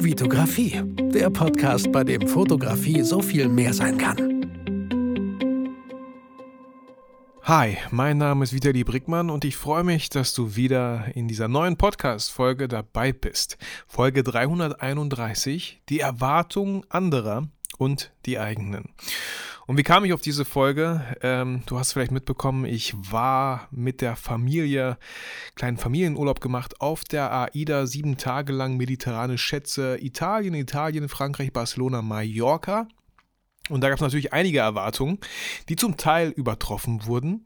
Vitografie, der Podcast, bei dem Fotografie so viel mehr sein kann. Hi, mein Name ist Vitali Brickmann und ich freue mich, dass du wieder in dieser neuen Podcast-Folge dabei bist. Folge 331, die Erwartungen anderer und die eigenen. Und wie kam ich auf diese Folge? Ähm, du hast vielleicht mitbekommen, ich war mit der Familie, kleinen Familienurlaub gemacht auf der AIDA, sieben Tage lang mediterrane Schätze, Italien, Italien, Frankreich, Barcelona, Mallorca. Und da gab es natürlich einige Erwartungen, die zum Teil übertroffen wurden,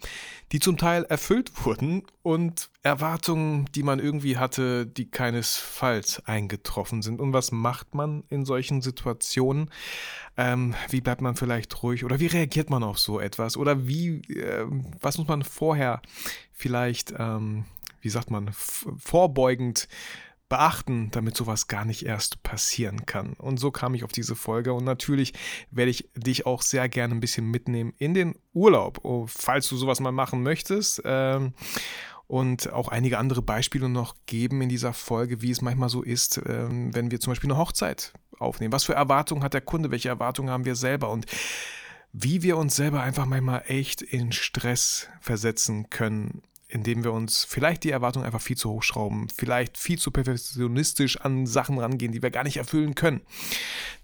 die zum Teil erfüllt wurden und Erwartungen, die man irgendwie hatte, die keinesfalls eingetroffen sind. Und was macht man in solchen Situationen? Ähm, wie bleibt man vielleicht ruhig oder wie reagiert man auf so etwas? Oder wie, äh, was muss man vorher vielleicht, ähm, wie sagt man, vorbeugend beachten, damit sowas gar nicht erst passieren kann. Und so kam ich auf diese Folge. Und natürlich werde ich dich auch sehr gerne ein bisschen mitnehmen in den Urlaub, oh, falls du sowas mal machen möchtest. Ähm, und auch einige andere Beispiele noch geben in dieser Folge, wie es manchmal so ist, ähm, wenn wir zum Beispiel eine Hochzeit aufnehmen. Was für Erwartungen hat der Kunde? Welche Erwartungen haben wir selber? Und wie wir uns selber einfach manchmal echt in Stress versetzen können indem wir uns vielleicht die Erwartungen einfach viel zu hoch schrauben, vielleicht viel zu perfektionistisch an Sachen rangehen, die wir gar nicht erfüllen können.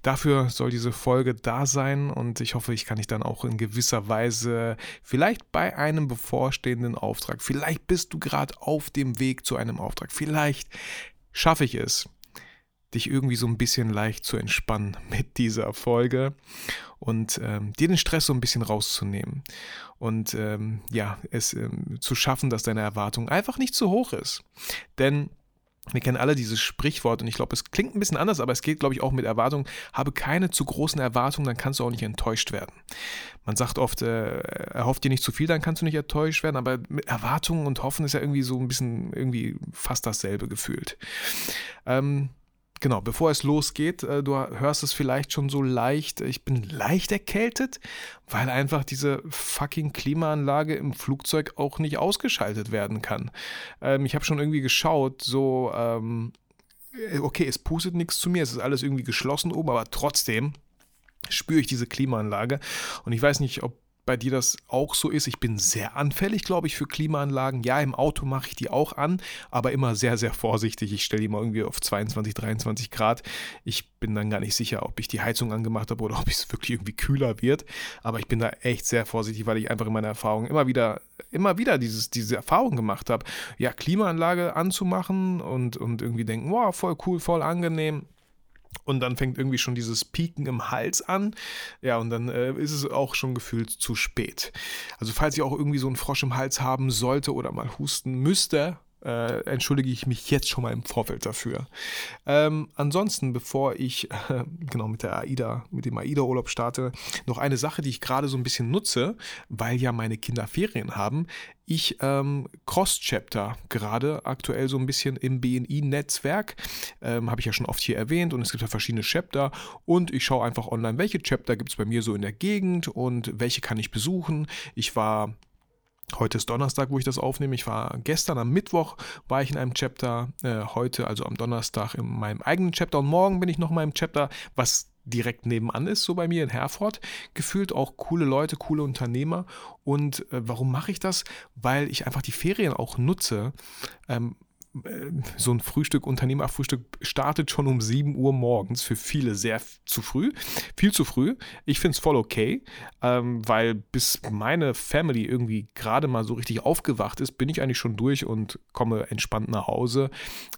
Dafür soll diese Folge da sein und ich hoffe, ich kann dich dann auch in gewisser Weise vielleicht bei einem bevorstehenden Auftrag, vielleicht bist du gerade auf dem Weg zu einem Auftrag, vielleicht schaffe ich es, dich irgendwie so ein bisschen leicht zu entspannen mit dieser Folge und ähm, dir den Stress so ein bisschen rauszunehmen und ähm, ja, es ähm, zu schaffen, dass deine Erwartung einfach nicht zu hoch ist. Denn wir kennen alle dieses Sprichwort und ich glaube, es klingt ein bisschen anders, aber es geht, glaube ich, auch mit Erwartungen. Habe keine zu großen Erwartungen, dann kannst du auch nicht enttäuscht werden. Man sagt oft, äh, erhofft dir nicht zu viel, dann kannst du nicht enttäuscht werden, aber mit Erwartungen und Hoffen ist ja irgendwie so ein bisschen, irgendwie fast dasselbe gefühlt. Ähm, genau, bevor es losgeht, äh, du hörst es vielleicht schon so leicht, ich bin leicht erkältet, weil einfach diese fucking Klimaanlage im Flugzeug auch nicht ausgeschaltet werden kann. Ähm, ich habe schon irgendwie geschaut, so, ähm, äh, okay, es pustet nichts zu mir, es ist alles irgendwie geschlossen oben, aber trotzdem spüre ich diese Klimaanlage und ich weiß nicht, ob bei dir das auch so ist. Ich bin sehr anfällig, glaube ich, für Klimaanlagen. Ja, im Auto mache ich die auch an, aber immer sehr, sehr vorsichtig. Ich stelle die mal irgendwie auf 22, 23 Grad. Ich bin dann gar nicht sicher, ob ich die Heizung angemacht habe oder ob es wirklich irgendwie kühler wird. Aber ich bin da echt sehr vorsichtig, weil ich einfach in meiner Erfahrung immer wieder, immer wieder dieses, diese Erfahrung gemacht habe, ja, Klimaanlage anzumachen und, und irgendwie denken, wow, voll cool, voll angenehm und dann fängt irgendwie schon dieses Pieken im Hals an. Ja, und dann äh, ist es auch schon gefühlt zu spät. Also falls ihr auch irgendwie so einen Frosch im Hals haben sollte oder mal husten müsste, äh, entschuldige ich mich jetzt schon mal im Vorfeld dafür. Ähm, ansonsten, bevor ich äh, genau mit der AIDA, mit dem AIDA-Urlaub starte, noch eine Sache, die ich gerade so ein bisschen nutze, weil ja meine Kinder Ferien haben. Ich ähm, Cross-Chapter gerade aktuell so ein bisschen im BNI-Netzwerk. Ähm, Habe ich ja schon oft hier erwähnt und es gibt ja verschiedene Chapter und ich schaue einfach online, welche Chapter gibt es bei mir so in der Gegend und welche kann ich besuchen. Ich war Heute ist Donnerstag, wo ich das aufnehme. Ich war gestern am Mittwoch, war ich in einem Chapter. Äh, heute, also am Donnerstag, in meinem eigenen Chapter. Und morgen bin ich noch mal im Chapter, was direkt nebenan ist, so bei mir in Herford. Gefühlt auch coole Leute, coole Unternehmer. Und äh, warum mache ich das? Weil ich einfach die Ferien auch nutze. Ähm, äh, so ein Frühstück, Unternehmerfrühstück startet schon um 7 Uhr morgens. Für viele sehr zu früh, viel zu früh. Ich finde es voll okay, ähm, weil bis meine Family irgendwie gerade mal so richtig aufgewacht ist, bin ich eigentlich schon durch und komme entspannt nach Hause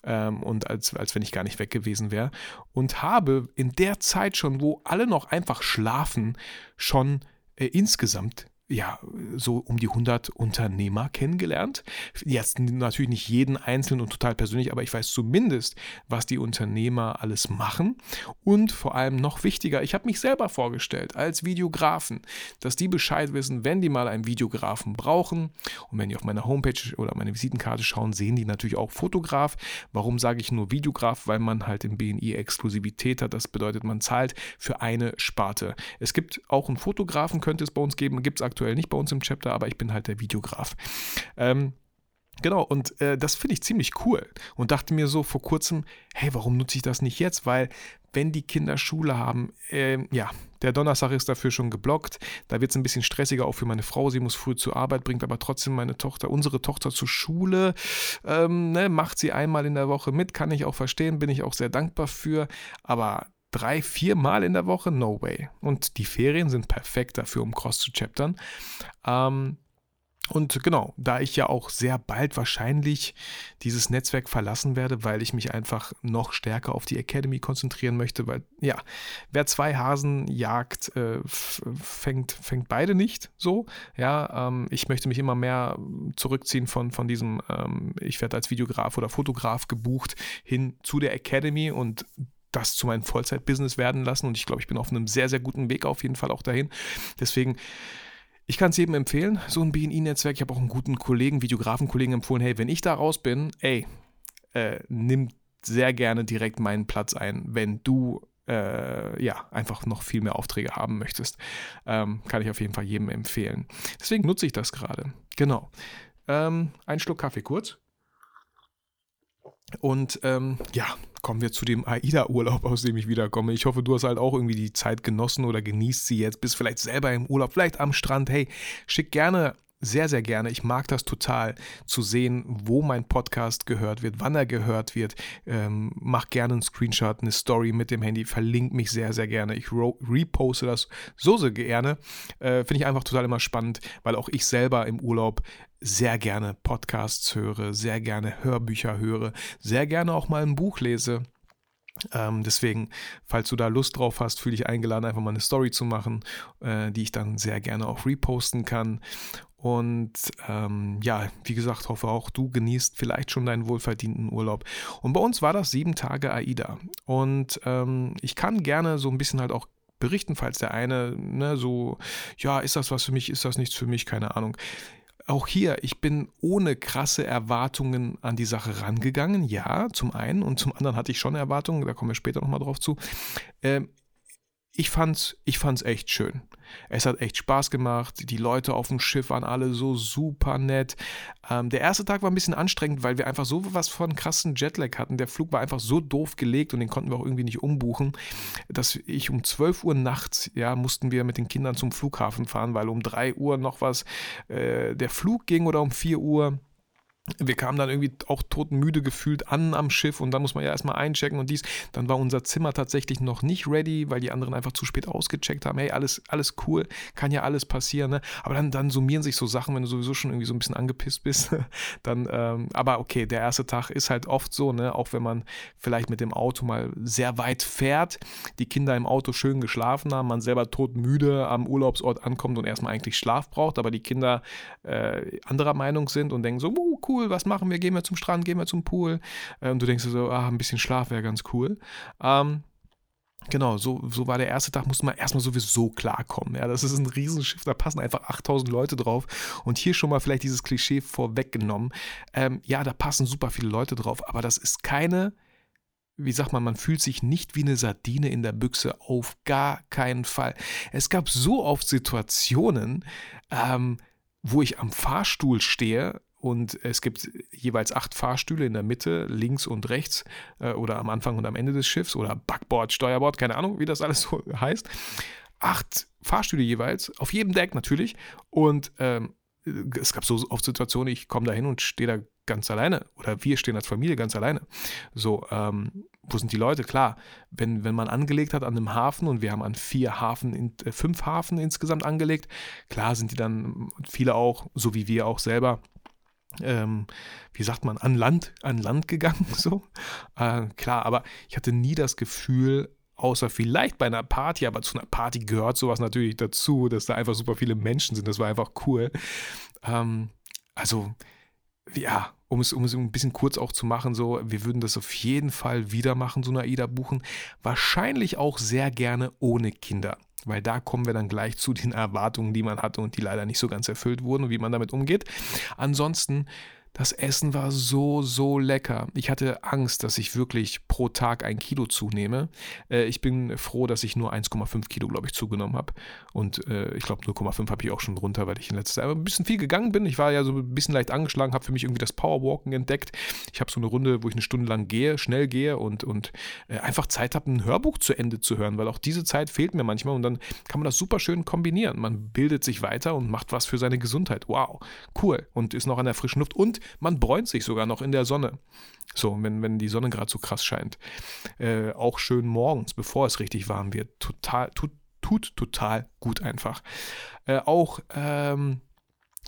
ähm, und als, als wenn ich gar nicht weg gewesen wäre. Und habe in der Zeit schon, wo alle noch einfach schlafen, schon äh, insgesamt ja, so um die 100 Unternehmer kennengelernt. Jetzt natürlich nicht jeden einzelnen und total persönlich, aber ich weiß zumindest, was die Unternehmer alles machen. Und vor allem noch wichtiger, ich habe mich selber vorgestellt als Videografen, dass die Bescheid wissen, wenn die mal einen Videografen brauchen. Und wenn die auf meine Homepage oder meine Visitenkarte schauen, sehen die natürlich auch Fotograf. Warum sage ich nur Videograf? Weil man halt im BNI Exklusivität hat. Das bedeutet, man zahlt für eine Sparte. Es gibt auch einen Fotografen, könnte es bei uns geben, gibt es aktuell aktuell nicht bei uns im Chapter, aber ich bin halt der Videograf. Ähm, Genau, und äh, das finde ich ziemlich cool. Und dachte mir so vor kurzem, hey, warum nutze ich das nicht jetzt? Weil wenn die Kinder Schule haben, äh, ja, der Donnerstag ist dafür schon geblockt. Da wird es ein bisschen stressiger auch für meine Frau. Sie muss früh zur Arbeit, bringt aber trotzdem meine Tochter, unsere Tochter zur Schule. Ähm, ne, macht sie einmal in der Woche mit, kann ich auch verstehen, bin ich auch sehr dankbar für. Aber drei, vier Mal in der Woche, no way. Und die Ferien sind perfekt dafür, um Cross zu chaptern. Ähm, und genau, da ich ja auch sehr bald wahrscheinlich dieses Netzwerk verlassen werde, weil ich mich einfach noch stärker auf die Academy konzentrieren möchte, weil ja, wer zwei Hasen jagt, äh, fängt, fängt beide nicht so. Ja, ähm, ich möchte mich immer mehr zurückziehen von, von diesem, ähm, ich werde als Videograf oder Fotograf gebucht, hin zu der Academy und das zu meinem Vollzeit-Business werden lassen. Und ich glaube, ich bin auf einem sehr, sehr guten Weg auf jeden Fall auch dahin. Deswegen ich kann es jedem empfehlen, so ein BNI-Netzwerk. Ich habe auch einen guten Kollegen, Videografenkollegen empfohlen, hey, wenn ich da raus bin, ey, äh, nimm sehr gerne direkt meinen Platz ein, wenn du äh, ja, einfach noch viel mehr Aufträge haben möchtest. Ähm, kann ich auf jeden Fall jedem empfehlen. Deswegen nutze ich das gerade. Genau. Ähm, ein Schluck Kaffee kurz. Und ähm, ja, kommen wir zu dem AIDA-Urlaub, aus dem ich wiederkomme. Ich hoffe, du hast halt auch irgendwie die Zeit genossen oder genießt sie jetzt, bist vielleicht selber im Urlaub, vielleicht am Strand. Hey, schick gerne sehr, sehr gerne. Ich mag das total zu sehen, wo mein Podcast gehört wird, wann er gehört wird. Ähm, mach gerne einen Screenshot, eine Story mit dem Handy, verlink mich sehr, sehr gerne. Ich reposte das so, so gerne. Äh, Finde ich einfach total immer spannend, weil auch ich selber im Urlaub sehr gerne Podcasts höre, sehr gerne Hörbücher höre, sehr gerne auch mal ein Buch lese. Ähm, deswegen, falls du da Lust drauf hast, fühle ich eingeladen, einfach mal eine Story zu machen, äh, die ich dann sehr gerne auch reposten kann. Und ähm, ja, wie gesagt, hoffe auch du genießt vielleicht schon deinen wohlverdienten Urlaub. Und bei uns war das sieben Tage AIDA. Und ähm, ich kann gerne so ein bisschen halt auch berichten, falls der eine ne, so, ja, ist das was für mich, ist das nichts für mich, keine Ahnung auch hier, ich bin ohne krasse Erwartungen an die Sache rangegangen. Ja, zum einen und zum anderen hatte ich schon Erwartungen, da kommen wir später nochmal drauf zu. Ähm, ich fand's, ich fand's echt schön. Es hat echt Spaß gemacht. Die Leute auf dem Schiff waren alle so super nett. Ähm, der erste Tag war ein bisschen anstrengend, weil wir einfach so was von krassen Jetlag hatten. Der Flug war einfach so doof gelegt und den konnten wir auch irgendwie nicht umbuchen, dass ich um 12 Uhr nachts, ja, mussten wir mit den Kindern zum Flughafen fahren, weil um 3 Uhr noch was äh, der Flug ging oder um 4 Uhr wir kamen dann irgendwie auch totenmüde gefühlt an am Schiff und dann muss man ja erstmal einchecken und dies. Dann war unser Zimmer tatsächlich noch nicht ready, weil die anderen einfach zu spät ausgecheckt haben. Hey, alles, alles cool, kann ja alles passieren. Ne? Aber dann, dann summieren sich so Sachen, wenn du sowieso schon irgendwie so ein bisschen angepisst bist. dann, ähm, aber okay, der erste Tag ist halt oft so, ne? auch wenn man vielleicht mit dem Auto mal sehr weit fährt, die Kinder im Auto schön geschlafen haben, man selber totmüde am Urlaubsort ankommt und erstmal eigentlich Schlaf braucht, aber die Kinder äh, anderer Meinung sind und denken so, uh, cool cool, was machen wir? Gehen wir zum Strand, gehen wir zum Pool? Und du denkst so, ah, ein bisschen Schlaf wäre ganz cool. Ähm, Genau, so, so war der erste Tag, musste man erstmal sowieso klarkommen. Ja, das ist ein Riesenschiff, da passen einfach 8000 Leute drauf. Und hier schon mal vielleicht dieses Klischee vorweggenommen. Ähm, ja, da passen super viele Leute drauf, aber das ist keine, wie sagt man, man fühlt sich nicht wie eine Sardine in der Büchse, auf gar keinen Fall. Es gab so oft Situationen, ähm, wo ich am Fahrstuhl stehe und es gibt jeweils acht Fahrstühle in der Mitte, links und rechts äh, oder am Anfang und am Ende des Schiffs oder Backboard, Steuerbord, keine Ahnung, wie das alles so heißt. Acht Fahrstühle jeweils, auf jedem Deck natürlich. Und ähm, es gab so oft Situationen, ich komme da hin und stehe da ganz alleine oder wir stehen als Familie ganz alleine. So, ähm, wo sind die Leute? Klar, wenn, wenn man angelegt hat an einem Hafen und wir haben an vier Hafen, in, äh, fünf Hafen insgesamt angelegt, klar sind die dann viele auch, so wie wir auch selber, ähm, wie sagt man, an Land, an Land gegangen, so. Äh, klar, aber ich hatte nie das Gefühl, außer vielleicht bei einer Party, aber zu einer Party gehört sowas natürlich dazu, dass da einfach super viele Menschen sind. Das war einfach cool. Ähm, also, ja, um es, um es ein bisschen kurz auch zu machen, so, wir würden das auf jeden Fall wieder machen, so eine AIDA buchen. Wahrscheinlich auch sehr gerne ohne Kinder. Weil da kommen wir dann gleich zu den Erwartungen, die man hatte und die leider nicht so ganz erfüllt wurden und wie man damit umgeht. Ansonsten Das Essen war so, so lecker. Ich hatte Angst, dass ich wirklich pro Tag ein Kilo zunehme. Äh, ich bin froh, dass ich nur 1,5 Kilo, glaube ich, zugenommen habe. Und äh, ich glaube, 0,5 habe ich auch schon runter, weil ich in letzter Zeit ein bisschen viel gegangen bin. Ich war ja so ein bisschen leicht angeschlagen, habe für mich irgendwie das Powerwalken entdeckt. Ich habe so eine Runde, wo ich eine Stunde lang gehe, schnell gehe und, und äh, einfach Zeit habe, ein Hörbuch zu Ende zu hören, weil auch diese Zeit fehlt mir manchmal und dann kann man das super schön kombinieren. Man bildet sich weiter und macht was für seine Gesundheit. Wow, cool. Und ist noch an der frischen Luft und man bräunt sich sogar noch in der Sonne. So, wenn, wenn die Sonne gerade so krass scheint. Äh, auch schön morgens, bevor es richtig warm wird. Total, tut, tut total gut einfach. Äh, auch, ähm,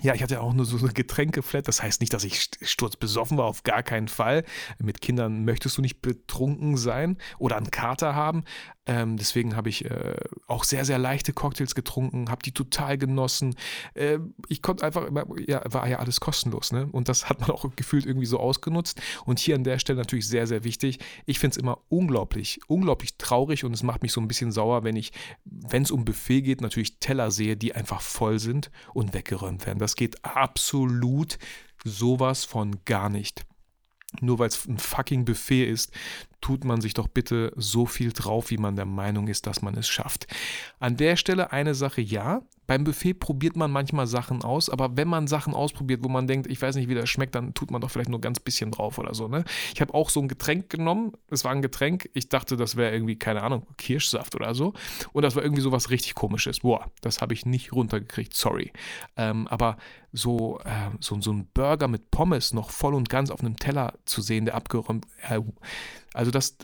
ja, ich hatte auch nur so eine Getränkeflat. Das heißt nicht, dass ich sturzbesoffen war, auf gar keinen Fall. Mit Kindern möchtest du nicht betrunken sein oder einen Kater haben. Ähm, deswegen habe ich äh, auch sehr, sehr leichte Cocktails getrunken, habe die total genossen. Äh, ich konnte einfach immer, ja, war ja alles kostenlos, ne? Und das hat man auch gefühlt irgendwie so ausgenutzt. Und hier an der Stelle natürlich sehr, sehr wichtig. Ich finde es immer unglaublich, unglaublich traurig und es macht mich so ein bisschen sauer, wenn ich, wenn es um Buffet geht, natürlich Teller sehe, die einfach voll sind und weggeräumt werden. Das geht absolut sowas von gar nicht nur weil es ein fucking Buffet ist, tut man sich doch bitte so viel drauf, wie man der Meinung ist, dass man es schafft. An der Stelle eine Sache ja, beim Buffet probiert man manchmal Sachen aus, aber wenn man Sachen ausprobiert, wo man denkt, ich weiß nicht, wie das schmeckt, dann tut man doch vielleicht nur ganz bisschen drauf oder so. Ne? Ich habe auch so ein Getränk genommen. Es war ein Getränk. Ich dachte, das wäre irgendwie, keine Ahnung, Kirschsaft oder so. Und das war irgendwie so was richtig komisches. Boah, das habe ich nicht runtergekriegt, sorry. Ähm, aber so, äh, so, so ein Burger mit Pommes noch voll und ganz auf einem Teller zu sehen, der abgeräumt. Äh, also das,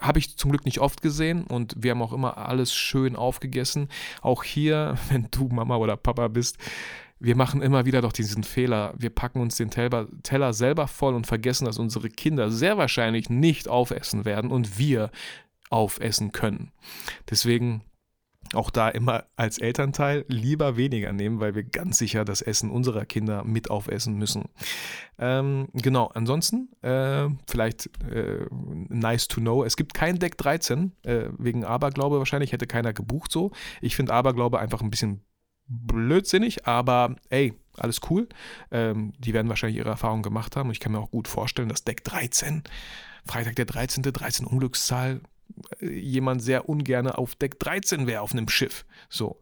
habe ich zum Glück nicht oft gesehen und wir haben auch immer alles schön aufgegessen. Auch hier, wenn du Mama oder Papa bist, wir machen immer wieder doch diesen Fehler. Wir packen uns den Teller, selber voll und vergessen, dass unsere Kinder sehr wahrscheinlich nicht aufessen werden und wir aufessen können. Deswegen auch da immer als Elternteil lieber weniger nehmen, weil wir ganz sicher das Essen unserer Kinder mit aufessen müssen. Ähm, genau, ansonsten äh, vielleicht äh, nice to know, es gibt kein Deck 13, äh, wegen Aberglaube wahrscheinlich, hätte keiner gebucht so. Ich finde Aberglaube einfach ein bisschen blödsinnig, aber ey, alles cool. Ähm, die werden wahrscheinlich ihre Erfahrungen gemacht haben ich kann mir auch gut vorstellen, dass Deck 13, Freitag der 13., 13 Unglückszahl, jemand sehr ungern auf Deck 13 wäre auf einem Schiff. So,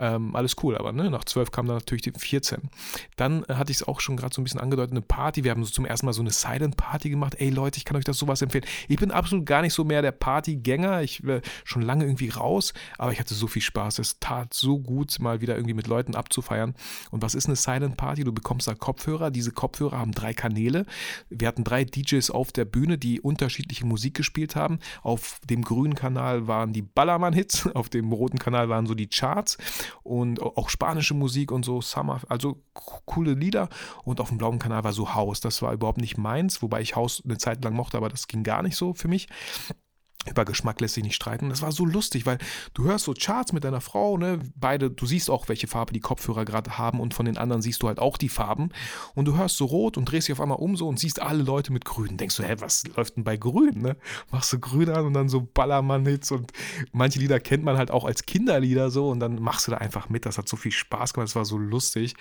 ähm, alles cool, aber ne, nach 12 kam dann natürlich die 14. Dann äh, hatte ich es auch schon gerade so ein bisschen angedeutet, eine Party. Wir haben so zum ersten Mal so eine Silent Party gemacht. Ey Leute, ich kann euch das sowas empfehlen. Ich bin absolut gar nicht so mehr der Partygänger. Ich war schon lange irgendwie raus, aber ich hatte so viel Spaß. Es tat so gut, mal wieder irgendwie mit Leuten abzufeiern. Und was ist eine Silent Party? Du bekommst da Kopfhörer. Diese Kopfhörer haben drei Kanäle. Wir hatten drei DJs auf der Bühne, die unterschiedliche Musik gespielt haben. Auf dem grünen Kanal waren die Ballermann-Hits, auf dem roten Kanal waren so die Charts und auch spanische Musik und so, Summer, also coole Lieder. Und auf dem blauen Kanal war so House. Das war überhaupt nicht meins, wobei ich House eine Zeit lang mochte, aber das ging gar nicht so für mich. Über Geschmack lässt sich nicht streiten. Das war so lustig, weil du hörst so Charts mit deiner Frau, ne? Beide, du siehst auch, welche Farbe die Kopfhörer gerade haben und von den anderen siehst du halt auch die Farben. Und du hörst so rot und drehst dich auf einmal um so und siehst alle Leute mit grün. Denkst du, hä, was läuft denn bei grün, ne? Machst du grün an und dann so Ballermann-Hits und manche Lieder kennt man halt auch als Kinderlieder so und dann machst du da einfach mit. Das hat so viel Spaß gemacht, das war so lustig.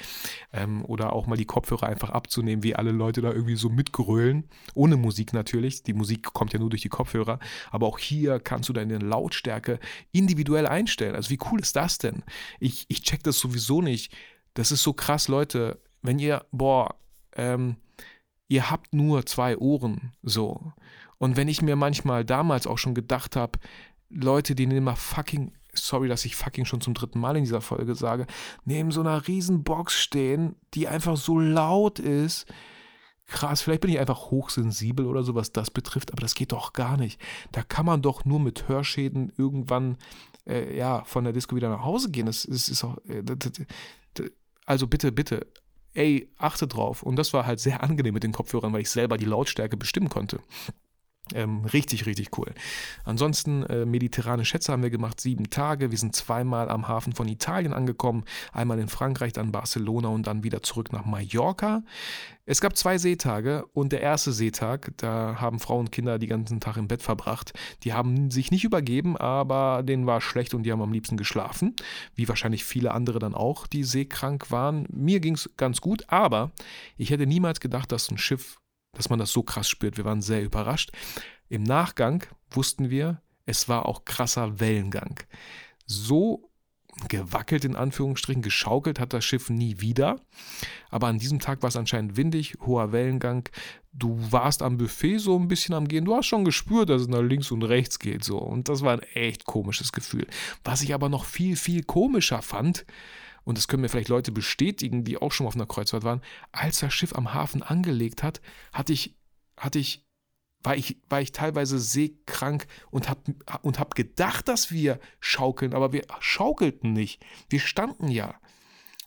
Ähm, oder auch mal die Kopfhörer einfach abzunehmen, wie alle Leute da irgendwie so mitgrölen. Ohne Musik natürlich. Die Musik kommt ja nur durch die Kopfhörer. Aber auch hier kannst du deine Lautstärke individuell einstellen. Also wie cool ist das denn? Ich, ich check das sowieso nicht. Das ist so krass, Leute. Wenn ihr, boah, ähm, ihr habt nur zwei Ohren, so. Und wenn ich mir manchmal damals auch schon gedacht habe, Leute, die nehmen mal fucking, sorry, dass ich fucking schon zum dritten Mal in dieser Folge sage, neben so einer riesen Box stehen, die einfach so laut ist, krass, vielleicht bin ich einfach hochsensibel oder so, was das betrifft, aber das geht doch gar nicht. Da kann man doch nur mit Hörschäden irgendwann äh, ja, von der Disco wieder nach Hause gehen. Das, das ist auch, äh, also bitte, bitte, ey, achte drauf. Und das war halt sehr angenehm mit den Kopfhörern, weil ich selber die Lautstärke bestimmen konnte. Ähm, richtig, richtig cool. Ansonsten äh, mediterrane Schätze haben wir gemacht, sieben Tage. Wir sind zweimal am Hafen von Italien angekommen, einmal in Frankreich, dann Barcelona und dann wieder zurück nach Mallorca. Es gab zwei Seetage und der erste Seetag, da haben Frauen und Kinder die ganzen Tag im Bett verbracht. Die haben sich nicht übergeben, aber denen war schlecht und die haben am liebsten geschlafen, wie wahrscheinlich viele andere dann auch, die seekrank waren. Mir ging es ganz gut, aber ich hätte niemals gedacht, dass ein Schiff dass man das so krass spürt. Wir waren sehr überrascht. Im Nachgang wussten wir, es war auch krasser Wellengang. So gewackelt in Anführungsstrichen, geschaukelt hat das Schiff nie wieder. Aber an diesem Tag war es anscheinend windig, hoher Wellengang. Du warst am Buffet so ein bisschen am Gehen. Du hast schon gespürt, dass es nach links und rechts geht. So. Und das war ein echt komisches Gefühl. Was ich aber noch viel, viel komischer fand, und das können mir vielleicht Leute bestätigen, die auch schon mal auf einer Kreuzfahrt waren, als das Schiff am Hafen angelegt hat, hatte ich, hatte ich, war ich, war ich teilweise seekrank und habe und hab gedacht, dass wir schaukeln, aber wir schaukelten nicht. Wir standen ja.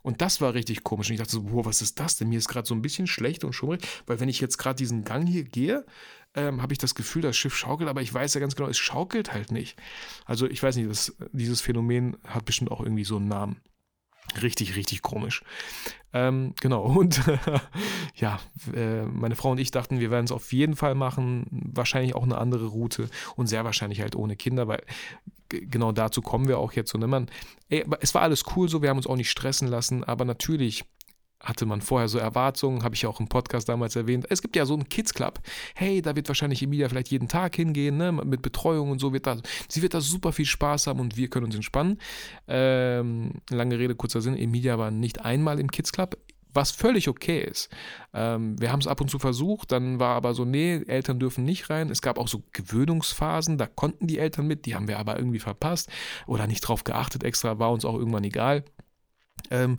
Und das war richtig komisch. Und ich dachte so, boah, was ist das denn? Mir ist gerade so ein bisschen schlecht und schummrig, weil wenn ich jetzt gerade diesen Gang hier gehe, ähm, habe ich das Gefühl, das Schiff schaukelt, aber ich weiß ja ganz genau, es schaukelt halt nicht. Also ich weiß nicht, das, dieses Phänomen hat bestimmt auch irgendwie so einen Namen. Richtig, richtig komisch. Ähm, genau, und ja, äh, meine Frau und ich dachten, wir werden es auf jeden Fall machen. Wahrscheinlich auch eine andere Route und sehr wahrscheinlich halt ohne Kinder, weil genau dazu kommen wir auch jetzt so. Ne? Man, ey, es war alles cool so, wir haben uns auch nicht stressen lassen, aber natürlich hatte man vorher so Erwartungen, habe ich ja auch im Podcast damals erwähnt. Es gibt ja so einen Kids Club. Hey, da wird wahrscheinlich Emilia vielleicht jeden Tag hingehen, ne? mit Betreuung und so. Wird da, sie wird da super viel Spaß haben und wir können uns entspannen. Ähm, lange Rede, kurzer Sinn. Emilia war nicht einmal im Kids Club was völlig okay ist. Ähm, wir haben es ab und zu versucht, dann war aber so, nee, Eltern dürfen nicht rein. Es gab auch so Gewöhnungsphasen, da konnten die Eltern mit, die haben wir aber irgendwie verpasst oder nicht drauf geachtet extra, war uns auch irgendwann egal. Ähm,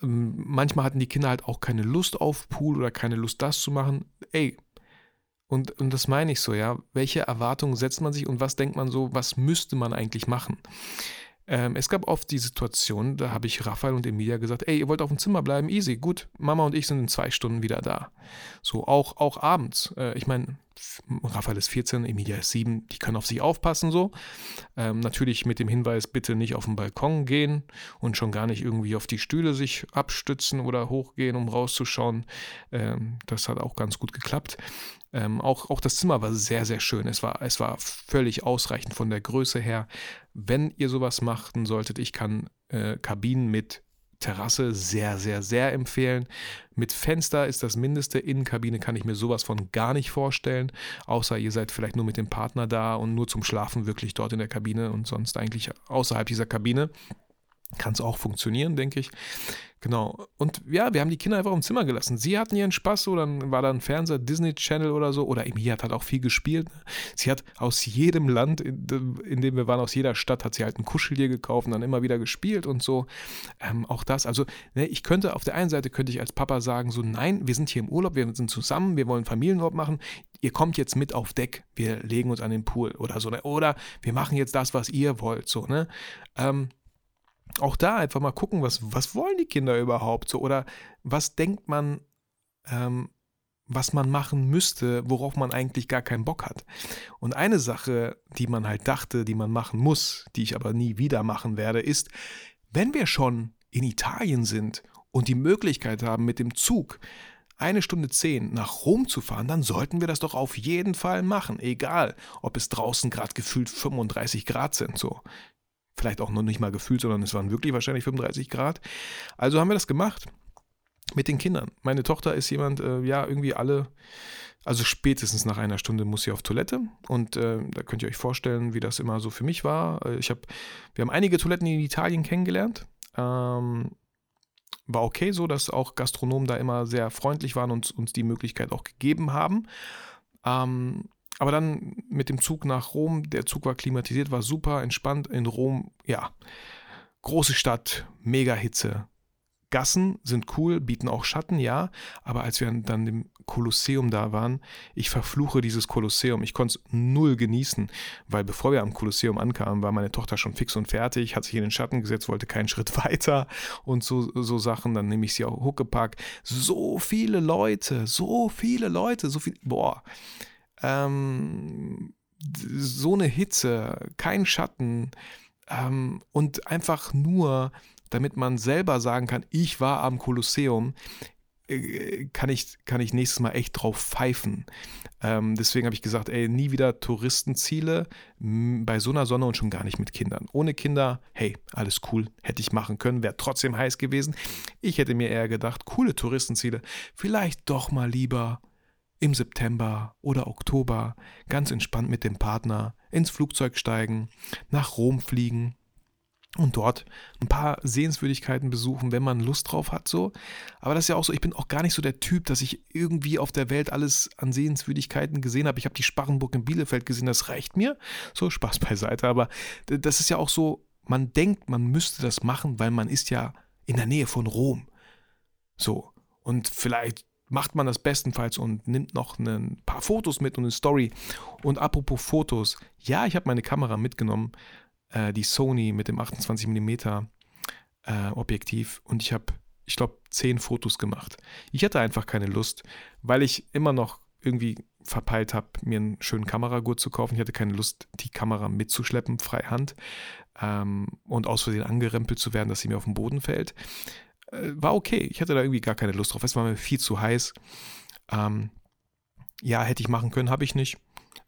manchmal hatten die Kinder halt auch keine Lust auf Pool oder keine Lust, das zu machen. Ey, und, und das meine ich so, ja. Welche Erwartungen setzt man sich und was denkt man so, was müsste man eigentlich machen? Ähm, es gab oft die Situation, da habe ich Raphael und Emilia gesagt, ey, ihr wollt auf dem Zimmer bleiben, easy, gut, Mama und ich sind in zwei Stunden wieder da. So, auch, auch abends. Äh, ich meine, Raphael ist 14, Emilia ist 7, die können auf sich aufpassen so. Ähm, natürlich mit dem Hinweis, bitte nicht auf den Balkon gehen und schon gar nicht irgendwie auf die Stühle sich abstützen oder hochgehen, um rauszuschauen. Ähm, das hat auch ganz gut geklappt. Ähm, auch, auch das Zimmer war sehr, sehr schön. Es war, es war völlig ausreichend von der Größe her. Wenn ihr sowas machen solltet, ich kann äh, Kabinen mit Terrasse sehr, sehr, sehr empfehlen. Mit Fenster ist das Mindeste. Innenkabine kann ich mir sowas von gar nicht vorstellen. Außer ihr seid vielleicht nur mit dem Partner da und nur zum Schlafen wirklich dort in der Kabine und sonst eigentlich außerhalb dieser Kabine. Kann es auch funktionieren, denke ich. Genau. Und ja, wir haben die Kinder einfach im Zimmer gelassen. Sie hatten ihren Spaß, so dann war da ein Fernseher, Disney Channel oder so. Oder Emilia hat halt auch viel gespielt. Sie hat aus jedem Land, in, in, dem wir waren, aus jeder Stadt, hat sie halt ein Kuscheltier gekauft und dann immer wieder gespielt und so. Ähm, auch das. Also, ne, ich könnte, auf der einen Seite könnte ich als Papa sagen, so, nein, wir sind hier im Urlaub, wir sind zusammen, wir wollen Familienurlaub machen. Ihr kommt jetzt mit auf Deck, wir legen uns an den Pool oder so. Ne? Oder wir machen jetzt das, was ihr wollt, so, ne? Ähm, auch da einfach mal gucken, was, was wollen die Kinder überhaupt so oder was denkt man, ähm, was man machen müsste, worauf man eigentlich gar keinen Bock hat. Und eine Sache, die man halt dachte, die man machen muss, die ich aber nie wieder machen werde, ist, wenn wir schon in Italien sind und die Möglichkeit haben, mit dem Zug eine Stunde zehn nach Rom zu fahren, dann sollten wir das doch auf jeden Fall machen. Egal, ob es draußen gerade gefühlt 35 Grad sind. So vielleicht auch noch nicht mal gefühlt, sondern es waren wirklich wahrscheinlich 35 Grad. Also haben wir das gemacht mit den Kindern. Meine Tochter ist jemand, äh, ja, irgendwie alle, also spätestens nach einer Stunde muss sie auf Toilette und äh, da könnt ihr euch vorstellen, wie das immer so für mich war. Äh, ich habe, wir haben einige Toiletten in Italien kennengelernt. Ähm, war okay so, dass auch Gastronomen da immer sehr freundlich waren und uns die Möglichkeit auch gegeben haben. Ähm, aber dann mit dem Zug nach Rom, der Zug war klimatisiert, war super entspannt in Rom, ja. Große Stadt, mega Hitze. Gassen sind cool, bieten auch Schatten, ja, aber als wir dann im Kolosseum da waren, ich verfluche dieses Kolosseum. Ich konnte es null genießen, weil bevor wir am Kolosseum ankamen, war meine Tochter schon fix und fertig, hat sich in den Schatten gesetzt, wollte keinen Schritt weiter und so, so Sachen. Dann nehme ich sie auch Huckepack. So viele Leute, so viele Leute, so viel, boah ähm, so eine Hitze, kein Schatten ähm, und einfach nur, damit man selber sagen kann, ich war am Kolosseum, äh, kann ich, kann ich nächstes Mal echt drauf pfeifen. Ähm, deswegen habe ich gesagt, ey, nie wieder Touristenziele bei so einer Sonne und schon gar nicht mit Kindern. Ohne Kinder, hey, alles cool, hätte ich machen können, wäre trotzdem heiß gewesen. Ich hätte mir eher gedacht, coole Touristenziele, vielleicht doch mal lieber im September oder Oktober ganz entspannt mit dem Partner ins Flugzeug steigen, nach Rom fliegen, und dort ein paar Sehenswürdigkeiten besuchen, wenn man Lust drauf hat, so. Aber das ist ja auch so, ich bin auch gar nicht so der Typ, dass ich irgendwie auf der Welt alles an Sehenswürdigkeiten gesehen habe. Ich habe die Sparrenburg in Bielefeld gesehen, das reicht mir. So, Spaß beiseite. Aber das ist ja auch so, man denkt, man müsste das machen, weil man ist ja in der Nähe von Rom. So. Und vielleicht macht man das bestenfalls und nimmt noch ein paar Fotos mit und eine Story. Und apropos Fotos, ja, ich habe meine Kamera mitgenommen äh, die Sony mit dem 28 mm äh, Objektiv und ich habe, ich glaube, zehn Fotos gemacht. Ich hatte einfach keine Lust, weil ich immer noch irgendwie verpeilt habe, mir einen schönen Kameragurt zu kaufen. Ich hatte keine Lust, die Kamera mitzuschleppen, freihand ähm, und aus Versehen angerempelt zu werden, dass sie mir auf den Boden fällt. Äh, war okay. Ich hatte da irgendwie gar keine Lust drauf. Es war mir viel zu heiß. Ähm, ja, hätte ich machen können, habe ich nicht.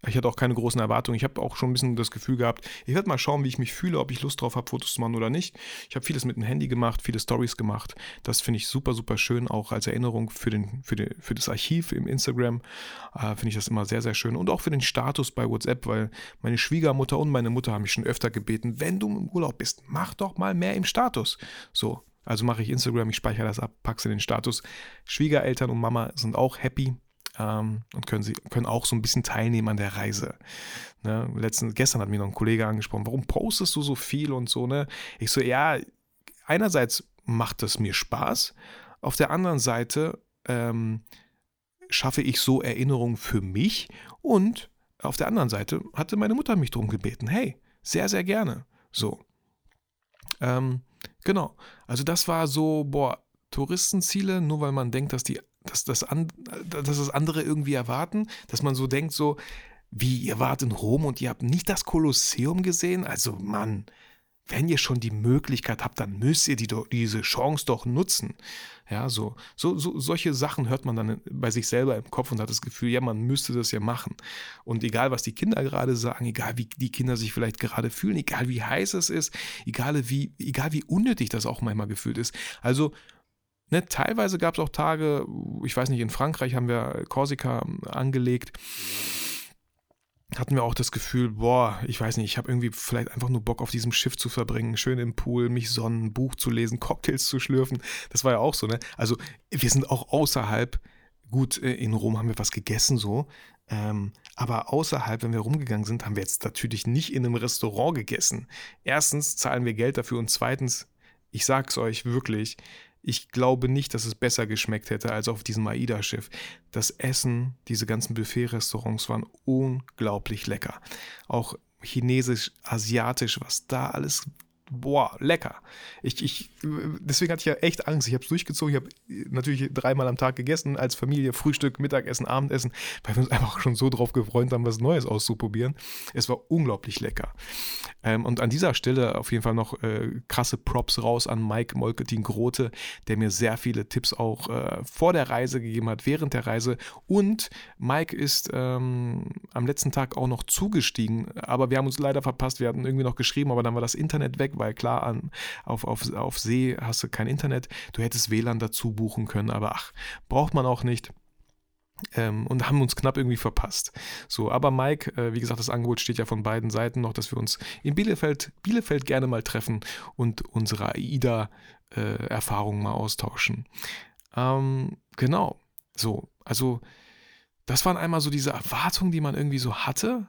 Ich hatte auch keine großen Erwartungen. Ich habe auch schon ein bisschen das Gefühl gehabt, ich werde mal schauen, wie ich mich fühle, ob ich Lust drauf habe, Fotos zu machen oder nicht. Ich habe vieles mit dem Handy gemacht, viele Stories gemacht. Das finde ich super, super schön, auch als Erinnerung für, den, für, den, für das Archiv im Instagram. Äh, finde ich das immer sehr, sehr schön. Und auch für den Status bei WhatsApp, weil meine Schwiegermutter und meine Mutter haben mich schon öfter gebeten, wenn du im Urlaub bist, mach doch mal mehr im Status. So, also mache ich Instagram, ich speichere das ab, packe es in den Status. Schwiegereltern und Mama sind auch happy ähm, und können, sie, können auch so ein bisschen teilnehmen an der Reise. Ne? Letzten, gestern hat mir noch ein Kollege angesprochen, warum postest du so viel und so, ne? Ich so, ja, einerseits macht es mir Spaß, auf der anderen Seite ähm, schaffe ich so Erinnerungen für mich und auf der anderen Seite hatte meine Mutter mich darum gebeten, hey, sehr, sehr gerne. So. Ähm, genau. Also das war so, boah, Touristenziele, nur weil man denkt, dass die dass das, an, dass das andere irgendwie erwarten, dass man so denkt, so, wie, ihr wart in Rom und ihr habt nicht das Kolosseum gesehen? Also, Mann, wenn ihr schon die Möglichkeit habt, dann müsst ihr die, diese Chance doch nutzen. Ja, so, so, so, solche Sachen hört man dann bei sich selber im Kopf und hat das Gefühl, ja, man müsste das ja machen. Und egal, was die Kinder gerade sagen, egal, wie die Kinder sich vielleicht gerade fühlen, egal, wie heiß es ist, egal, wie, egal, wie unnötig das auch manchmal gefühlt ist. Also, Ne, teilweise gab es auch Tage, ich weiß nicht, in Frankreich haben wir Korsika angelegt. Hatten wir auch das Gefühl, boah, ich weiß nicht, ich habe irgendwie vielleicht einfach nur Bock auf diesem Schiff zu verbringen, schön im Pool, mich sonnen, Buch zu lesen, Cocktails zu schlürfen. Das war ja auch so, ne? Also, wir sind auch außerhalb, gut, äh, in Rom haben wir was gegessen so, ähm, aber außerhalb, wenn wir rumgegangen sind, haben wir jetzt natürlich nicht in einem Restaurant gegessen. Erstens zahlen wir Geld dafür und zweitens, ich sag's euch wirklich, ich glaube nicht, dass es besser geschmeckt hätte als auf diesem AIDA-Schiff. Das Essen, diese ganzen Buffet-Restaurants waren unglaublich lecker. Auch chinesisch, asiatisch, was da alles boah, lecker. Ich, ich, deswegen hatte ich ja echt Angst. Ich habe es durchgezogen. Ich habe natürlich dreimal am Tag gegessen, als Familie, Frühstück, Mittagessen, Abendessen, weil wir uns einfach schon so drauf gefreut haben, was Neues auszuprobieren. Es war unglaublich lecker. Ähm, und an dieser Stelle auf jeden Fall noch äh, krasse Props raus an Mike Molketin-Grote, der mir sehr viele Tipps auch äh, vor der Reise gegeben hat, während der Reise. Und Mike ist ähm, am letzten Tag auch noch zugestiegen, aber wir haben uns leider verpasst. Wir hatten irgendwie noch geschrieben, aber dann war das Internet weg, weil klar, an, auf, auf, auf See hast du kein Internet. Du hättest WLAN dazu buchen können, aber ach, braucht man auch nicht. Ähm, und haben uns knapp irgendwie verpasst. So, aber Mike, äh, wie gesagt, das Angebot steht ja von beiden Seiten noch, dass wir uns in Bielefeld, Bielefeld gerne mal treffen und unsere AIDA-Erfahrungen äh, mal austauschen. Ähm, genau, so, also das waren einmal so diese Erwartungen, die man irgendwie so hatte.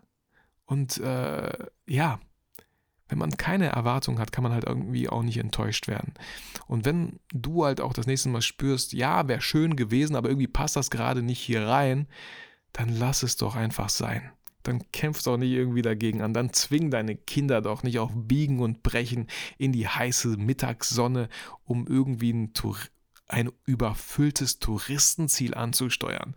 Und äh, ja, wenn man keine Erwartung hat, kann man halt irgendwie auch nicht enttäuscht werden. Und wenn du halt auch das nächste Mal spürst, ja, wäre schön gewesen, aber irgendwie passt das gerade nicht hier rein, dann lass es doch einfach sein. Dann kämpf doch nicht irgendwie dagegen an. Dann zwing deine Kinder doch nicht auf Biegen und Brechen in die heiße Mittagssonne, um irgendwie ein, ein überfülltes Touristenziel anzusteuern.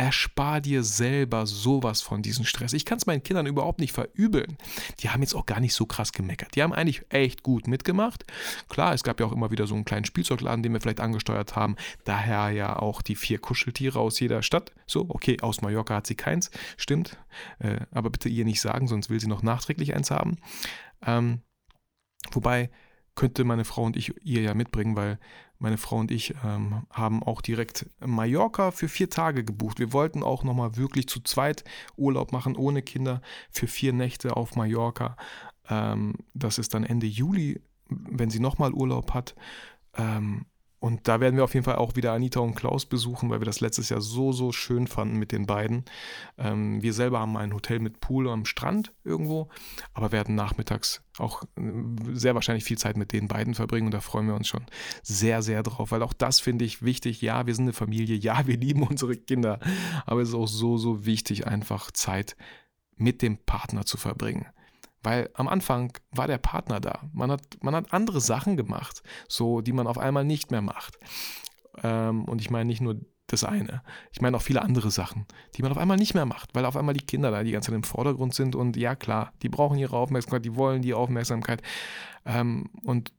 Erspar dir selber sowas von diesem Stress. Ich kann es meinen Kindern überhaupt nicht verübeln. Die haben jetzt auch gar nicht so krass gemeckert. Die haben eigentlich echt gut mitgemacht. Klar, es gab ja auch immer wieder so einen kleinen Spielzeugladen, den wir vielleicht angesteuert haben. Daher ja auch die vier Kuscheltiere aus jeder Stadt. So, okay, aus Mallorca hat sie keins, stimmt. Äh, aber bitte ihr nicht sagen, sonst will sie noch nachträglich eins haben. Ähm, wobei könnte meine Frau und ich ihr ja mitbringen, weil meine Frau und ich ähm, haben auch direkt Mallorca für vier Tage gebucht. Wir wollten auch nochmal wirklich zu zweit Urlaub machen, ohne Kinder, für vier Nächte auf Mallorca. Ähm, das ist dann Ende Juli, wenn sie nochmal Urlaub hat. Ähm, und da werden wir auf jeden Fall auch wieder Anita und Klaus besuchen, weil wir das letztes Jahr so, so schön fanden mit den beiden. Ähm, wir selber haben ein Hotel mit Pool am Strand irgendwo, aber werden nachmittags auch äh, sehr wahrscheinlich viel Zeit mit den beiden verbringen und da freuen wir uns schon sehr, sehr drauf, weil auch das finde ich wichtig. Ja, wir sind eine Familie, ja, wir lieben unsere Kinder, aber es ist auch so, so wichtig, einfach Zeit mit dem Partner zu verbringen. Weil am Anfang war der Partner da. Man hat, man hat andere Sachen gemacht, so die man auf einmal nicht mehr macht. Ähm, und ich meine nicht nur das eine. Ich meine auch viele andere Sachen, die man auf einmal nicht mehr macht, weil auf einmal die Kinder da die ganze Zeit im Vordergrund sind und ja klar, die brauchen ihre Aufmerksamkeit, die wollen die Aufmerksamkeit. Ähm, und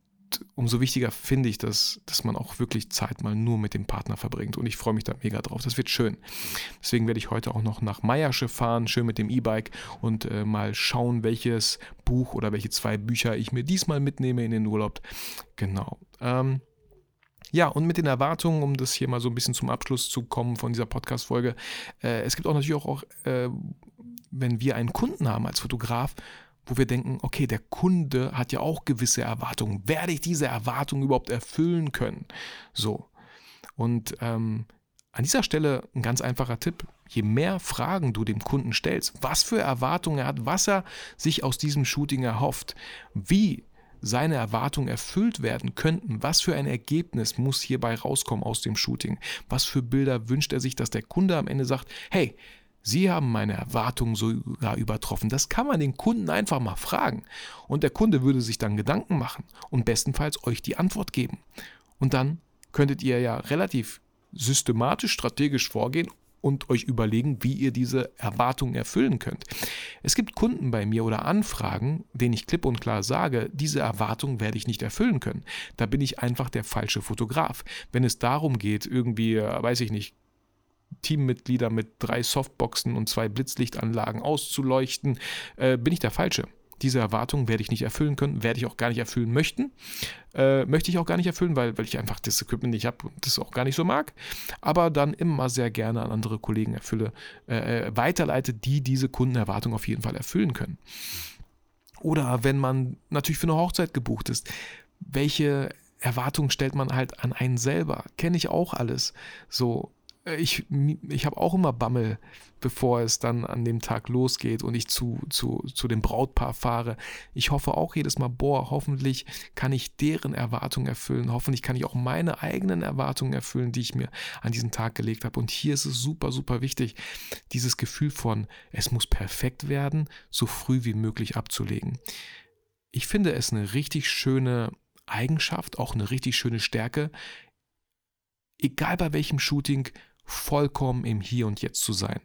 umso wichtiger finde ich, dass, dass man auch wirklich Zeit mal nur mit dem Partner verbringt. Und ich freue mich da mega drauf. Das wird schön. Deswegen werde ich heute auch noch nach Meiersche fahren, schön mit dem E-Bike und äh, mal schauen, welches Buch oder welche zwei Bücher ich mir diesmal mitnehme in den Urlaub. Genau. Ähm, ja, und mit den Erwartungen, um das hier mal so ein bisschen zum Abschluss zu kommen von dieser Podcast-Folge. Äh, es gibt auch natürlich auch, auch äh, wenn wir einen Kunden haben als Fotograf, wo wir denken, okay, der Kunde hat ja auch gewisse Erwartungen. Werde ich diese Erwartungen überhaupt erfüllen können? So. Und ähm, an dieser Stelle ein ganz einfacher Tipp. Je mehr Fragen du dem Kunden stellst, was für Erwartungen er hat, was er sich aus diesem Shooting erhofft, wie seine Erwartungen erfüllt werden könnten, was für ein Ergebnis muss hierbei rauskommen aus dem Shooting, was für Bilder wünscht er sich, dass der Kunde am Ende sagt, hey, Sie haben meine Erwartungen sogar übertroffen. Das kann man den Kunden einfach mal fragen. Und der Kunde würde sich dann Gedanken machen und bestenfalls euch die Antwort geben. Und dann könntet ihr ja relativ systematisch, strategisch vorgehen und euch überlegen, wie ihr diese Erwartungen erfüllen könnt. Es gibt Kunden bei mir oder Anfragen, denen ich klipp und klar sage, diese Erwartungen werde ich nicht erfüllen können. Da bin ich einfach der falsche Fotograf. Wenn es darum geht, irgendwie, äh, weiß ich nicht, Teammitglieder mit drei Softboxen und zwei Blitzlichtanlagen auszuleuchten, äh, bin ich der Falsche. Diese Erwartungen werde ich nicht erfüllen können, werde ich auch gar nicht erfüllen möchten. Äh, möchte ich auch gar nicht erfüllen, weil, weil ich einfach das Equipment nicht habe und das auch gar nicht so mag. Aber dann immer sehr gerne an andere Kollegen erfülle, äh, äh weiterleite, die diese Kundenerwartungen auf jeden Fall erfüllen können. Oder wenn man natürlich für eine Hochzeit gebucht ist, welche Erwartungen stellt man halt an einen selber? Kenne ich auch alles. So, ich, ich habe auch immer Bammel, bevor es dann an dem Tag losgeht und ich zu, zu, zu dem Brautpaar fahre. Ich hoffe auch jedes Mal, boah, hoffentlich kann ich deren Erwartungen erfüllen. Hoffentlich kann ich auch meine eigenen Erwartungen erfüllen, die ich mir an diesen Tag gelegt habe. Und hier ist es super, super wichtig, dieses Gefühl von, es muss perfekt werden, so früh wie möglich abzulegen. Ich finde es eine richtig schöne Eigenschaft, auch eine richtig schöne Stärke, egal bei welchem Shooting, vollkommen im Hier und Jetzt zu sein.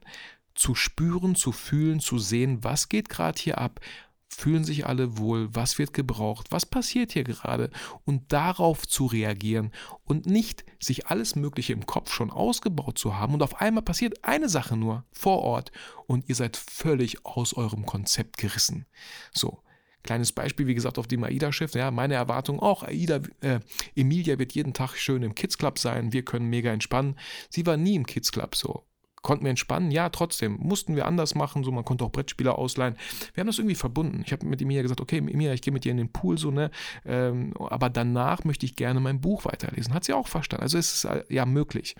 Zu spüren, zu fühlen, zu sehen, was geht gerade hier ab, fühlen sich alle wohl, was wird gebraucht, was passiert hier gerade? Und darauf zu reagieren und nicht sich alles Mögliche im Kopf schon ausgebaut zu haben und auf einmal passiert eine Sache nur vor Ort und ihr seid völlig aus eurem Konzept gerissen. So, Kleines Beispiel, wie gesagt, auf dem AIDA-Schiff. Ja, meine Erwartung auch, AIDA, äh, Emilia wird jeden Tag schön im Kids Club sein, wir können mega entspannen. Sie war nie im Kids Club so. Konnten wir entspannen? Ja, trotzdem. Mussten wir anders machen, so man konnte auch Brettspieler ausleihen. Wir haben das irgendwie verbunden. Ich habe mit Emilia gesagt, okay, Emilia, ich gehe mit dir in den Pool, so, ne? Ähm, aber danach möchte ich gerne mein Buch weiterlesen. Hat sie auch verstanden. Also ist es äh, ja möglich.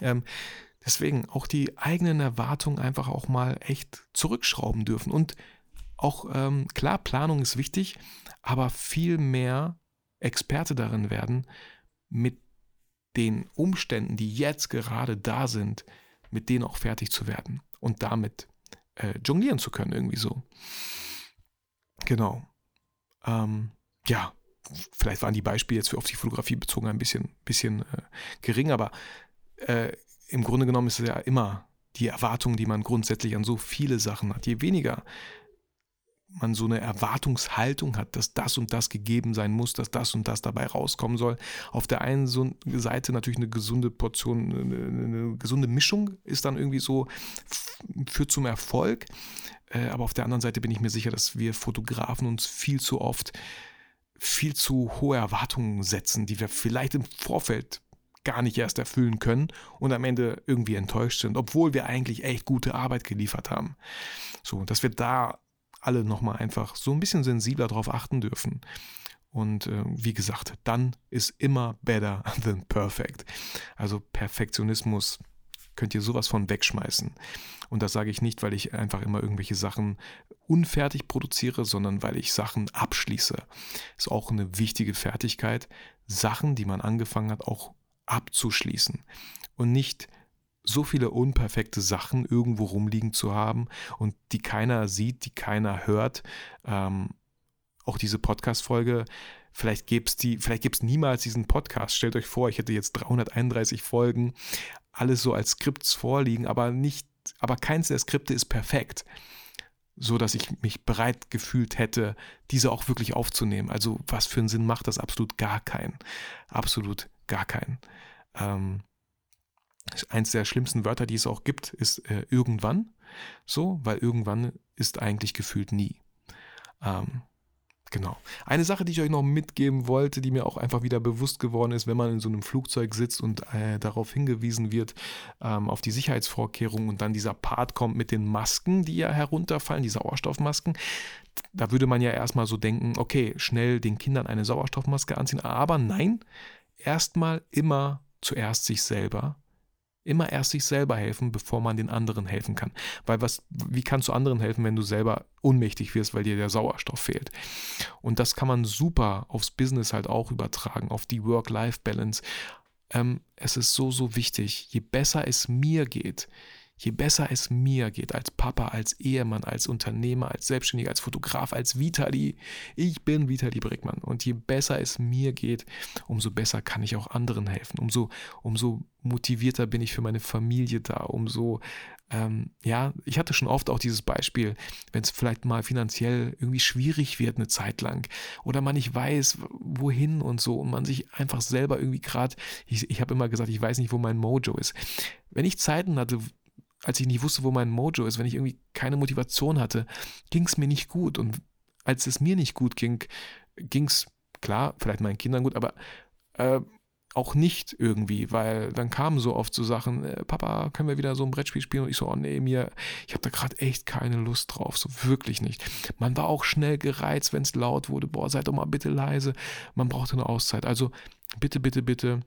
Ähm, deswegen auch die eigenen Erwartungen einfach auch mal echt zurückschrauben dürfen und auch ähm, klar, Planung ist wichtig, aber viel mehr Experte darin werden, mit den Umständen, die jetzt gerade da sind, mit denen auch fertig zu werden und damit äh, jonglieren zu können, irgendwie so. Genau. Ähm, ja, vielleicht waren die Beispiele jetzt für auf die Fotografie bezogen ein bisschen, bisschen äh, gering, aber äh, im Grunde genommen ist es ja immer die Erwartung, die man grundsätzlich an so viele Sachen hat. Je weniger man so eine Erwartungshaltung hat, dass das und das gegeben sein muss, dass das und das dabei rauskommen soll. Auf der einen Seite natürlich eine gesunde Portion, eine, gesunde Mischung ist dann irgendwie so, führt zum Erfolg. Äh, aber auf der anderen Seite bin ich mir sicher, dass wir Fotografen uns viel zu oft viel zu hohe Erwartungen setzen, die wir vielleicht im Vorfeld gar nicht erst erfüllen können und am Ende irgendwie enttäuscht sind, obwohl wir eigentlich echt gute Arbeit geliefert haben. So, dass wir da alle nochmal einfach so ein bisschen sensibler drauf achten dürfen. Und äh, wie gesagt, dann ist immer better than perfect. Also Perfektionismus könnt ihr sowas von wegschmeißen. Und das sage ich nicht, weil ich einfach immer irgendwelche Sachen unfertig produziere, sondern weil ich Sachen abschließe. Ist auch eine wichtige Fertigkeit, Sachen, die man angefangen hat, auch abzuschließen. Und nicht so viele unperfekte Sachen irgendwo rumliegen zu haben und die keiner sieht, die keiner hört. Ähm, auch diese Podcast-Folge, vielleicht gäbe es die, vielleicht gibt es niemals diesen Podcast. Stellt euch vor, ich hätte jetzt 331 Folgen, alles so als Skripts vorliegen, aber nicht, aber keins der Skripte ist perfekt. So dass ich mich bereit gefühlt hätte, diese auch wirklich aufzunehmen. Also, was für einen Sinn macht das? Absolut gar keinen. Absolut gar keinen. Ähm, eins der schlimmsten Wörter, die es auch gibt, ist äh, irgendwann. So, weil irgendwann ist eigentlich gefühlt nie. Ähm, genau. Eine Sache, die ich euch noch mitgeben wollte, die mir auch einfach wieder bewusst geworden ist, wenn man in so einem Flugzeug sitzt und äh, darauf hingewiesen wird, ähm, auf die Sicherheitsvorkehrungen und dann dieser Part kommt mit den Masken, die ja herunterfallen, die Sauerstoffmasken. Da würde man ja erstmal so denken, okay, schnell den Kindern eine Sauerstoffmaske anziehen, aber nein, erstmal immer zuerst sich selber Immer erst sich selber helfen, bevor man den anderen helfen kann. Weil was, wie kannst du anderen helfen, wenn du selber ohnmächtig wirst, weil dir der Sauerstoff fehlt? Und das kann man super aufs Business halt auch übertragen, auf die Work-Life-Balance. Ähm, es ist so, so wichtig. Je besser es mir geht, je besser es mir geht, als Papa, als Ehemann, als Unternehmer, als Selbstständiger, als Fotograf, als Vitali, ich bin Vitali Brickmann. Und je besser es mir geht, umso besser kann ich auch anderen helfen, umso, umso motivierter bin ich für meine Familie da, umso ähm, ja, ich hatte schon oft auch dieses Beispiel, wenn es vielleicht mal finanziell irgendwie schwierig wird eine Zeit lang oder man nicht weiß, wohin und so und man sich einfach selber irgendwie gerade, ich, ich habe immer gesagt, ich weiß nicht, wo mein Mojo ist. Wenn ich Zeiten hatte, als ich nicht wusste, wo mein Mojo ist, wenn ich irgendwie keine Motivation hatte, ging es mir nicht gut. Und als es mir nicht gut ging, ging es, klar, vielleicht meinen Kindern gut, aber äh, auch nicht irgendwie, weil dann kamen so oft so Sachen, äh, Papa, können wir wieder so ein Brettspiel spielen? Und ich so, oh nee, mir, ich habe da gerade echt keine Lust drauf, so wirklich nicht. Man war auch schnell gereizt, wenn es laut wurde, boah, seid doch mal bitte leise, man brauchte eine Auszeit. Also bitte, bitte, bitte,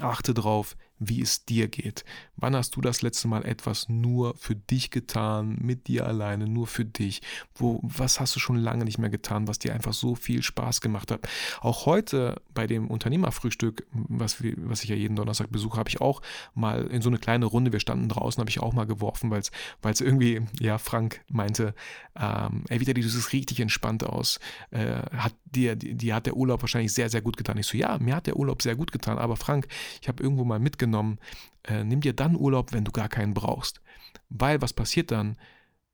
achte drauf, wie es dir geht. Wann hast du das letzte Mal etwas nur für dich getan, mit dir alleine, nur für dich? Wo, was hast du schon lange nicht mehr getan, was dir einfach so viel Spaß gemacht hat? Auch heute bei dem Unternehmerfrühstück, was, wir, was ich ja jeden Donnerstag besuche, habe ich auch mal in so eine kleine Runde, wir standen draußen, habe ich auch mal geworfen, weil es irgendwie, ja, Frank meinte, ähm, ey, wieder, du siehst richtig entspannt aus. Äh, hat dir, dir hat der Urlaub wahrscheinlich sehr, sehr gut getan. Ich so, ja, mir hat der Urlaub sehr gut getan, aber Frank, ich habe irgendwo mal mitgenommen, genommen, äh, nimm dir dann Urlaub, wenn du gar keinen brauchst. Weil was passiert dann?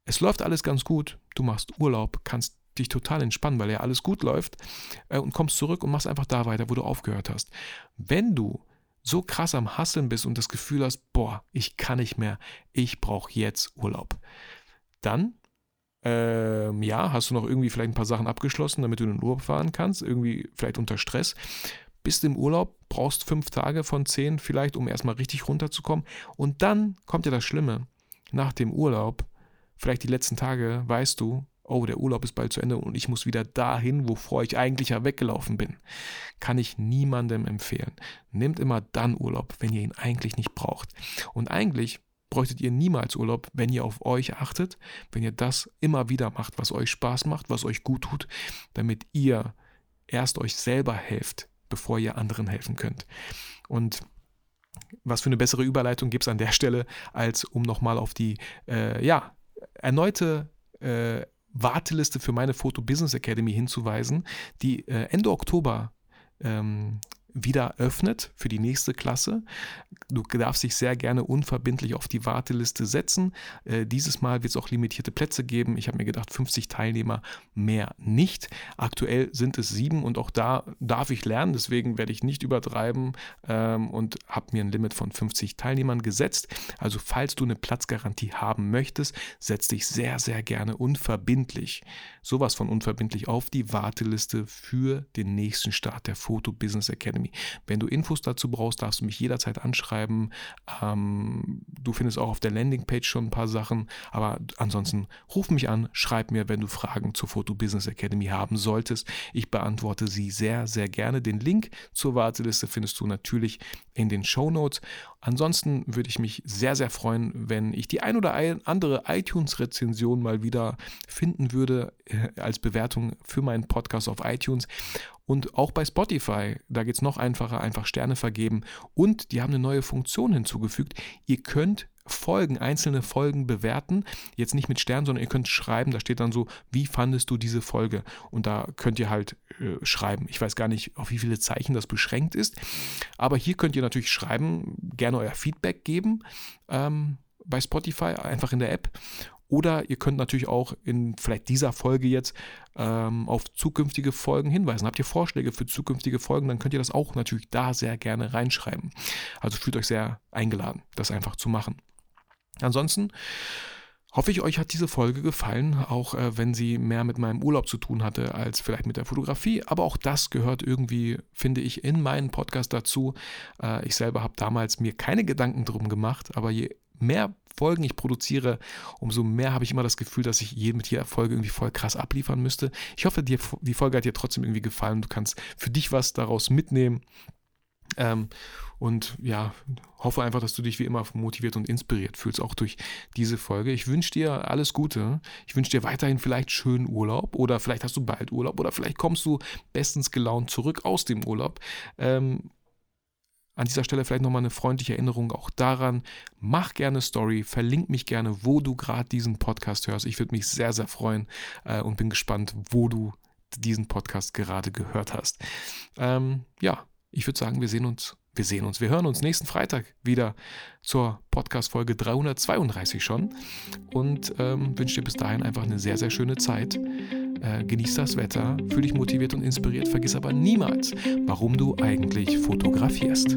Es läuft alles ganz gut, du machst Urlaub, kannst dich total entspannen, weil ja alles gut läuft äh, und kommst zurück und machst einfach da weiter, wo du aufgehört hast. Wenn du so krass am Hasseln bist und das Gefühl hast, boah, ich kann nicht mehr, ich brauche jetzt Urlaub, dann ähm, ja, hast du noch irgendwie vielleicht ein paar Sachen abgeschlossen, damit du in den Urlaub fahren kannst, irgendwie vielleicht unter Stress bist im Urlaub, brauchst fünf Tage von zehn vielleicht, um erstmal richtig runterzukommen. Und dann kommt ja das Schlimme. Nach dem Urlaub, vielleicht die letzten Tage, weißt du, oh, der Urlaub ist bald zu Ende und ich muss wieder dahin, wovor ich eigentlich ja weggelaufen bin. Kann ich niemandem empfehlen. Nehmt immer dann Urlaub, wenn ihr ihn eigentlich nicht braucht. Und eigentlich bräuchtet ihr niemals Urlaub, wenn ihr auf euch achtet, wenn ihr das immer wieder macht, was euch Spaß macht, was euch gut tut, damit ihr erst euch selber helft, bevor ihr anderen helfen könnt. Und was für eine bessere Überleitung gibt es an der Stelle, als um nochmal auf die äh, ja, erneute äh, Warteliste für meine Foto Business Academy hinzuweisen, die äh, Ende Oktober ähm, wieder öffnet für die nächste Klasse. Du darfst dich sehr gerne unverbindlich auf die Warteliste setzen. Äh, dieses Mal wird es auch limitierte Plätze geben. Ich habe mir gedacht, 50 Teilnehmer mehr nicht. Aktuell sind es sieben und auch da darf ich lernen. Deswegen werde ich nicht übertreiben ähm, und habe mir ein Limit von 50 Teilnehmern gesetzt. Also falls du eine Platzgarantie haben möchtest, setz dich sehr, sehr gerne unverbindlich, sowas von unverbindlich auf die Warteliste für den nächsten Start der Photo Business Academy. Wenn du Infos dazu brauchst, darfst du mich jederzeit anschreiben. Ähm, du findest auch auf der Landingpage schon ein paar Sachen, aber ansonsten ruf mich an, schreib mir, wenn du Fragen zur Photo Business Academy haben solltest. Ich beantworte sie sehr, sehr gerne. Den Link zur Warteliste findest du natürlich in den Show Notes. Ansonsten würde ich mich sehr, sehr freuen, wenn ich die ein oder andere iTunes-Rezension mal wieder finden würde äh, als Bewertung für meinen Podcast auf iTunes. Und auch bei Spotify, da geht es noch einfacher, einfach Sterne vergeben. Und die haben eine neue Funktion hinzugefügt. Ihr könnt Folgen, einzelne Folgen bewerten. Jetzt nicht mit Sternen, sondern ihr könnt schreiben, da steht dann so, wie fandest du diese Folge? Und da könnt ihr halt äh, schreiben. Ich weiß gar nicht, auf wie viele Zeichen das beschränkt ist. Aber hier könnt ihr natürlich schreiben, gerne euer Feedback geben. Ähm, bei Spotify, einfach in der App. Oder ihr könnt natürlich auch in vielleicht dieser Folge jetzt ähm, auf zukünftige Folgen hinweisen. Habt ihr Vorschläge für zukünftige Folgen, dann könnt ihr das auch natürlich da sehr gerne reinschreiben. Also fühlt euch sehr eingeladen, das einfach zu machen. Ansonsten hoffe ich, euch hat diese Folge gefallen, auch äh, wenn sie mehr mit meinem Urlaub zu tun hatte als vielleicht mit der Fotografie. Aber auch das gehört irgendwie, finde ich, in meinen Podcast dazu. Äh, ich selber habe damals mir keine Gedanken drum gemacht, aber je mehr Folgen ich produziere, umso mehr habe ich immer das Gefühl, dass ich je mit jeder Folge irgendwie voll krass abliefern müsste. Ich hoffe, dir, die Folge hat dir trotzdem irgendwie gefallen. Du kannst für dich was daraus mitnehmen. Ähm, und ja, hoffe einfach, dass du dich wie immer motiviert und inspiriert fühlst, auch durch diese Folge. Ich wünsche dir alles Gute. Ich wünsche dir weiterhin vielleicht schönen Urlaub oder vielleicht hast du bald Urlaub oder vielleicht kommst du bestens gelaunt zurück aus dem Urlaub. Ähm, an dieser Stelle vielleicht nochmal eine freundliche Erinnerung auch daran. Mach gerne Story, verlink mich gerne, wo du gerade diesen Podcast hörst. Ich würde mich sehr, sehr freuen äh, und bin gespannt, wo du diesen Podcast gerade gehört hast. Ähm, ja, ich würde sagen, wir sehen uns, wir sehen uns, wir hören uns nächsten Freitag wieder zur Podcast-Folge 332 schon und ähm, wünsche dir bis dahin einfach eine sehr, sehr schöne Zeit. Äh, genieß das Wetter, fühl dich motiviert und inspiriert, vergiss aber niemals, warum du eigentlich fotografierst.